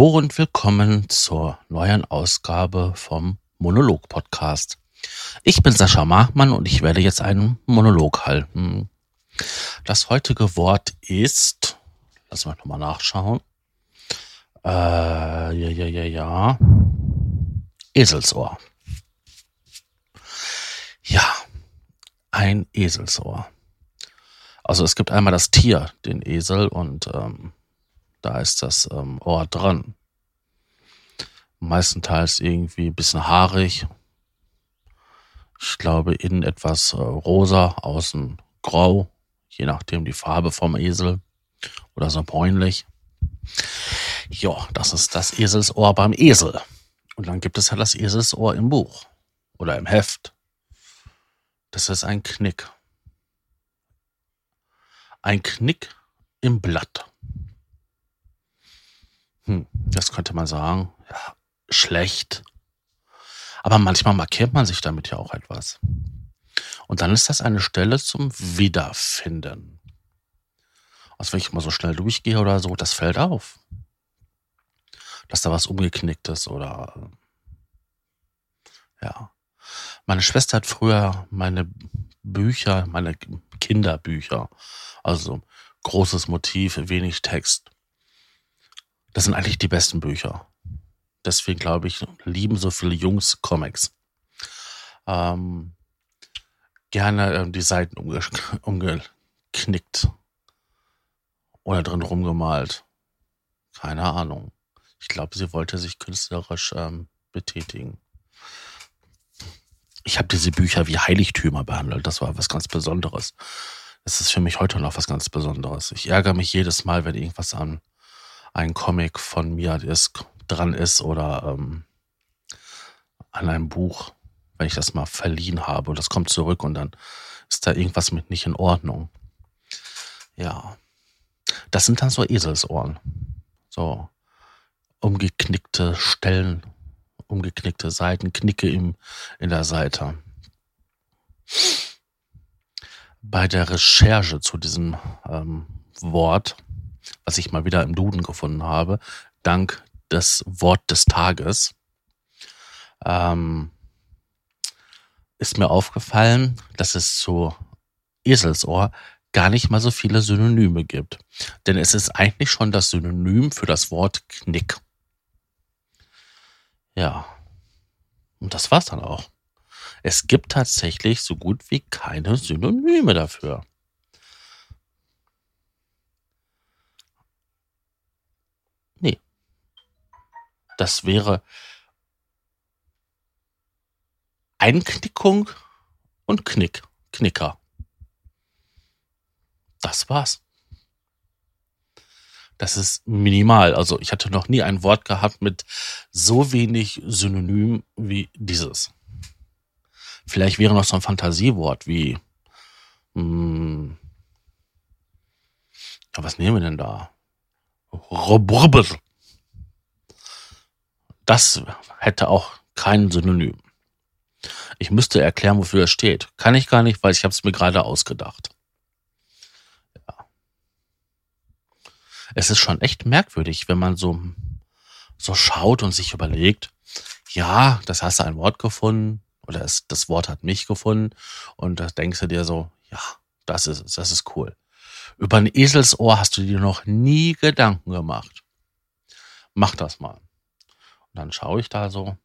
Hallo und willkommen zur neuen Ausgabe vom Monolog Podcast. Ich bin Sascha Machmann und ich werde jetzt einen Monolog halten. Das heutige Wort ist, lass mal nochmal nachschauen. Äh, ja, ja, ja, ja. Eselsohr. Ja, ein Eselsohr. Also es gibt einmal das Tier, den Esel, und ähm, da ist das ähm, Ohr dran. Meistenteils irgendwie ein bisschen haarig. Ich glaube, innen etwas äh, rosa, außen grau, je nachdem die Farbe vom Esel oder so bräunlich. Ja, das ist das Eselsohr beim Esel. Und dann gibt es ja das Eselsohr im Buch oder im Heft. Das ist ein Knick. Ein Knick im Blatt. Hm, das könnte man sagen, ja, schlecht. Aber manchmal markiert man sich damit ja auch etwas. Und dann ist das eine Stelle zum Wiederfinden. Also wenn ich mal so schnell durchgehe oder so, das fällt auf. Dass da was umgeknickt ist oder ja. Meine Schwester hat früher meine Bücher, meine Kinderbücher, also großes Motiv, wenig Text, das sind eigentlich die besten Bücher. Deswegen glaube ich, lieben so viele Jungs Comics. Ähm, gerne äh, die Seiten umge umgeknickt oder drin rumgemalt. Keine Ahnung. Ich glaube, sie wollte sich künstlerisch ähm, betätigen. Ich habe diese Bücher wie Heiligtümer behandelt. Das war was ganz Besonderes. Das ist für mich heute noch was ganz Besonderes. Ich ärgere mich jedes Mal, wenn irgendwas an ein Comic von mir das dran ist oder ähm, an einem Buch, wenn ich das mal verliehen habe und das kommt zurück und dann ist da irgendwas mit nicht in Ordnung. Ja. Das sind dann so Eselsohren. So umgeknickte Stellen, umgeknickte Seiten, Knicke im, in der Seite. Bei der Recherche zu diesem ähm, Wort was ich mal wieder im Duden gefunden habe, dank des Wort des Tages, ähm, ist mir aufgefallen, dass es zu Eselsohr gar nicht mal so viele Synonyme gibt. Denn es ist eigentlich schon das Synonym für das Wort Knick. Ja. Und das war's dann auch. Es gibt tatsächlich so gut wie keine Synonyme dafür. Das wäre Einknickung und Knick, Knicker. Das war's. Das ist minimal. Also ich hatte noch nie ein Wort gehabt mit so wenig Synonym wie dieses. Vielleicht wäre noch so ein Fantasiewort wie, hm, ja, was nehmen wir denn da? Robrber. Das hätte auch kein Synonym. Ich müsste erklären, wofür es steht. Kann ich gar nicht, weil ich habe es mir gerade ausgedacht. Ja. Es ist schon echt merkwürdig, wenn man so, so schaut und sich überlegt, ja, das hast du ein Wort gefunden oder es, das Wort hat mich gefunden und da denkst du dir so, ja, das ist das ist cool. Über ein Eselsohr hast du dir noch nie Gedanken gemacht. Mach das mal. Und dann schaue ich da so,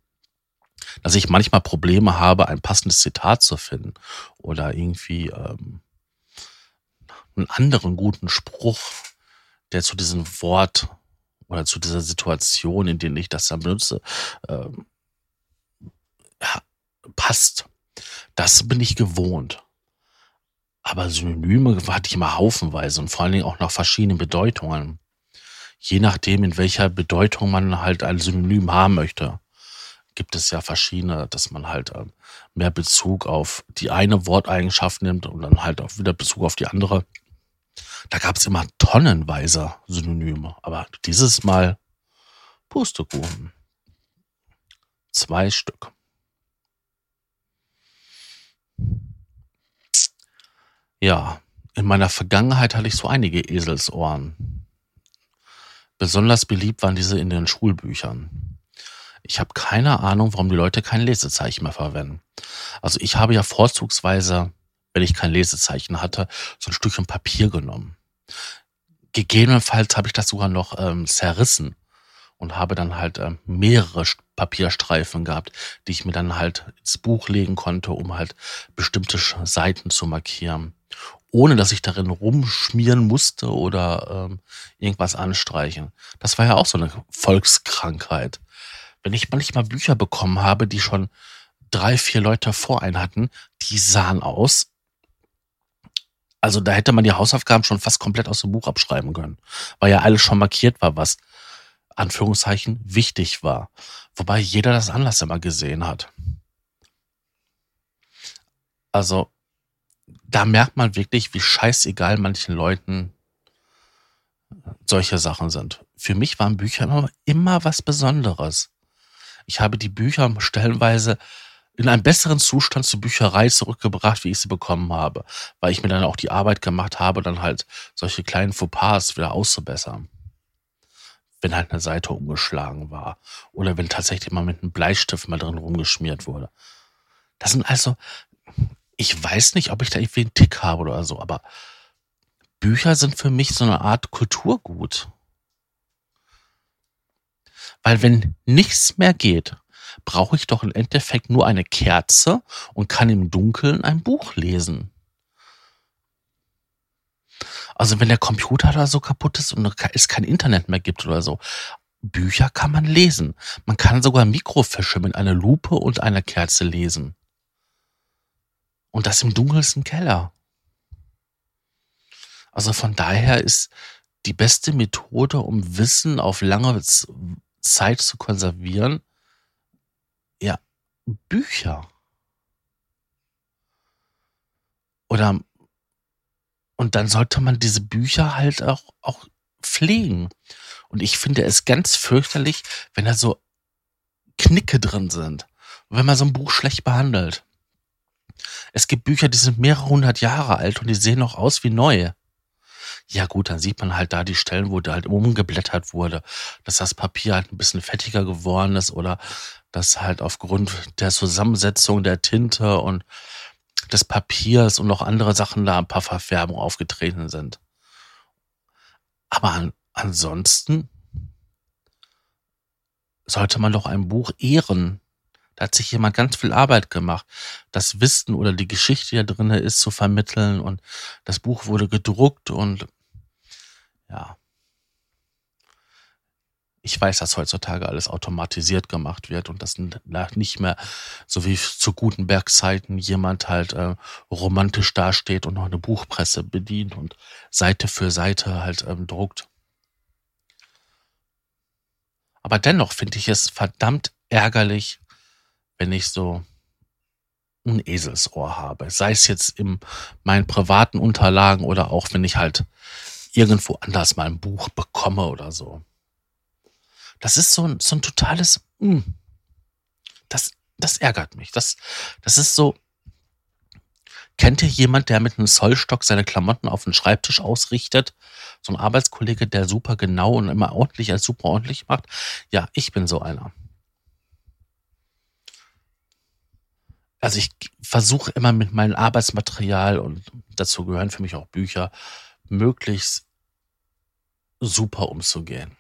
dass ich manchmal Probleme habe, ein passendes Zitat zu finden oder irgendwie ähm, einen anderen guten Spruch, der zu diesem Wort oder zu dieser Situation, in der ich das dann benutze, ähm, ja, passt. Das bin ich gewohnt. Aber Synonyme hatte ich immer haufenweise und vor allen Dingen auch nach verschiedenen Bedeutungen je nachdem, in welcher Bedeutung man halt ein Synonym haben möchte, gibt es ja verschiedene, dass man halt ähm, mehr Bezug auf die eine Worteigenschaft nimmt und dann halt auch wieder Bezug auf die andere. Da gab es immer tonnenweise Synonyme, aber dieses Mal Pustekuchen. Zwei Stück. Ja, in meiner Vergangenheit hatte ich so einige Eselsohren Besonders beliebt waren diese in den Schulbüchern. Ich habe keine Ahnung, warum die Leute kein Lesezeichen mehr verwenden. Also ich habe ja vorzugsweise, wenn ich kein Lesezeichen hatte, so ein Stückchen Papier genommen. Gegebenenfalls habe ich das sogar noch ähm, zerrissen und habe dann halt ähm, mehrere Papierstreifen gehabt, die ich mir dann halt ins Buch legen konnte, um halt bestimmte Seiten zu markieren ohne dass ich darin rumschmieren musste oder ähm, irgendwas anstreichen. Das war ja auch so eine Volkskrankheit. Wenn ich manchmal Bücher bekommen habe, die schon drei, vier Leute vor einen hatten, die sahen aus. Also da hätte man die Hausaufgaben schon fast komplett aus dem Buch abschreiben können, weil ja alles schon markiert war, was Anführungszeichen wichtig war. Wobei jeder das Anlass immer gesehen hat. Also da merkt man wirklich, wie scheißegal manchen Leuten solche Sachen sind. Für mich waren Bücher immer, immer was Besonderes. Ich habe die Bücher stellenweise in einem besseren Zustand zur Bücherei zurückgebracht, wie ich sie bekommen habe, weil ich mir dann auch die Arbeit gemacht habe, dann halt solche kleinen Fauxpas wieder auszubessern. Wenn halt eine Seite umgeschlagen war oder wenn tatsächlich mal mit einem Bleistift mal drin rumgeschmiert wurde. Das sind also ich weiß nicht, ob ich da irgendwie einen Tick habe oder so, aber Bücher sind für mich so eine Art Kulturgut. Weil wenn nichts mehr geht, brauche ich doch im Endeffekt nur eine Kerze und kann im Dunkeln ein Buch lesen. Also wenn der Computer da so kaputt ist und es kein Internet mehr gibt oder so, Bücher kann man lesen. Man kann sogar Mikrofische mit einer Lupe und einer Kerze lesen. Und das im dunkelsten Keller. Also von daher ist die beste Methode, um Wissen auf lange Zeit zu konservieren, ja, Bücher. Oder und dann sollte man diese Bücher halt auch, auch pflegen. Und ich finde es ganz fürchterlich, wenn da so Knicke drin sind. wenn man so ein Buch schlecht behandelt. Es gibt Bücher, die sind mehrere hundert Jahre alt und die sehen noch aus wie neu. Ja gut, dann sieht man halt da die Stellen, wo da halt umgeblättert wurde, dass das Papier halt ein bisschen fettiger geworden ist oder dass halt aufgrund der Zusammensetzung der Tinte und des Papiers und noch andere Sachen da ein paar Verfärbungen aufgetreten sind. Aber an, ansonsten sollte man doch ein Buch ehren. Da hat sich jemand ganz viel Arbeit gemacht, das Wissen oder die Geschichte, die da drin ist, zu vermitteln. Und das Buch wurde gedruckt und ja. Ich weiß, dass heutzutage alles automatisiert gemacht wird und dass nicht mehr so wie zu Gutenberg-Zeiten jemand halt äh, romantisch dasteht und noch eine Buchpresse bedient und Seite für Seite halt ähm, druckt. Aber dennoch finde ich es verdammt ärgerlich, wenn ich so ein Eselsohr habe. Sei es jetzt in meinen privaten Unterlagen oder auch wenn ich halt irgendwo anders mal ein Buch bekomme oder so. Das ist so ein, so ein totales, mh, hm, das, das ärgert mich. Das, das ist so, kennt ihr jemand, der mit einem Zollstock seine Klamotten auf den Schreibtisch ausrichtet? So ein Arbeitskollege, der super genau und immer ordentlich als super ordentlich macht? Ja, ich bin so einer. Also ich versuche immer mit meinem Arbeitsmaterial und dazu gehören für mich auch Bücher, möglichst super umzugehen.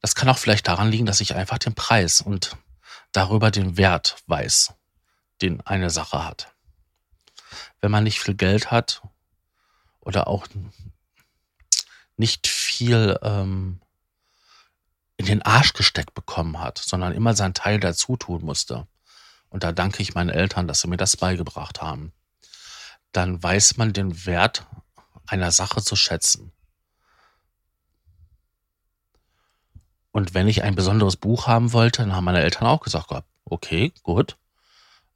Das kann auch vielleicht daran liegen, dass ich einfach den Preis und darüber den Wert weiß, den eine Sache hat. Wenn man nicht viel Geld hat oder auch nicht viel ähm, in den Arsch gesteckt bekommen hat, sondern immer sein Teil dazu tun musste. Und da danke ich meinen Eltern, dass sie mir das beigebracht haben. Dann weiß man den Wert einer Sache zu schätzen. Und wenn ich ein besonderes Buch haben wollte, dann haben meine Eltern auch gesagt, okay, gut.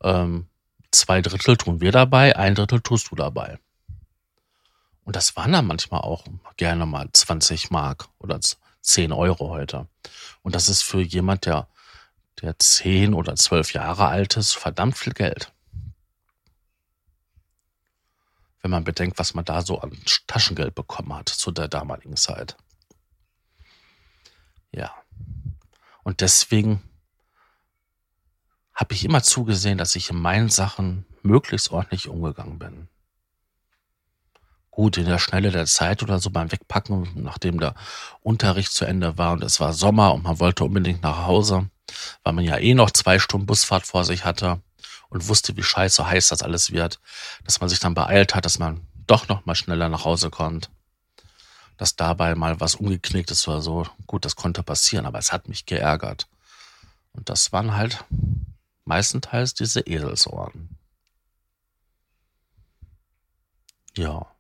Ähm, zwei Drittel tun wir dabei, ein Drittel tust du dabei. Und das waren dann manchmal auch gerne mal 20 Mark oder 10 Euro heute. Und das ist für jemand, der, der 10 oder 12 Jahre alt ist, verdammt viel Geld. wenn man bedenkt, was man da so an Taschengeld bekommen hat zu der damaligen Zeit. Ja. Und deswegen habe ich immer zugesehen, dass ich in meinen Sachen möglichst ordentlich umgegangen bin. Gut, in der Schnelle der Zeit oder so beim Wegpacken, nachdem der Unterricht zu Ende war und es war Sommer und man wollte unbedingt nach Hause, weil man ja eh noch zwei Stunden Busfahrt vor sich hatte und wusste, wie scheiße heiß das alles wird, dass man sich dann beeilt hat, dass man doch noch mal schneller nach Hause kommt. Dass dabei mal was umgeknickt ist oder so. Gut, das konnte passieren, aber es hat mich geärgert. Und das waren halt meistenteils diese Eselsohren. Ja.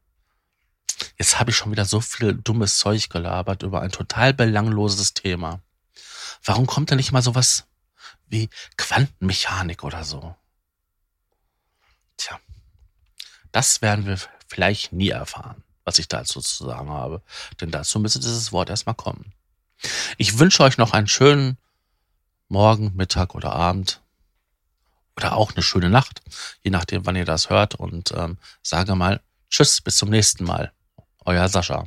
Jetzt habe ich schon wieder so viel dummes Zeug gelabert über ein total belangloses Thema. Warum kommt da nicht mal sowas wie Quantenmechanik oder so? Tja, das werden wir vielleicht nie erfahren, was ich dazu zu sagen habe. Denn dazu müsste dieses Wort erstmal kommen. Ich wünsche euch noch einen schönen Morgen, Mittag oder Abend. Oder auch eine schöne Nacht, je nachdem, wann ihr das hört. Und ähm, sage mal Tschüss, bis zum nächsten Mal. Euer Sascha.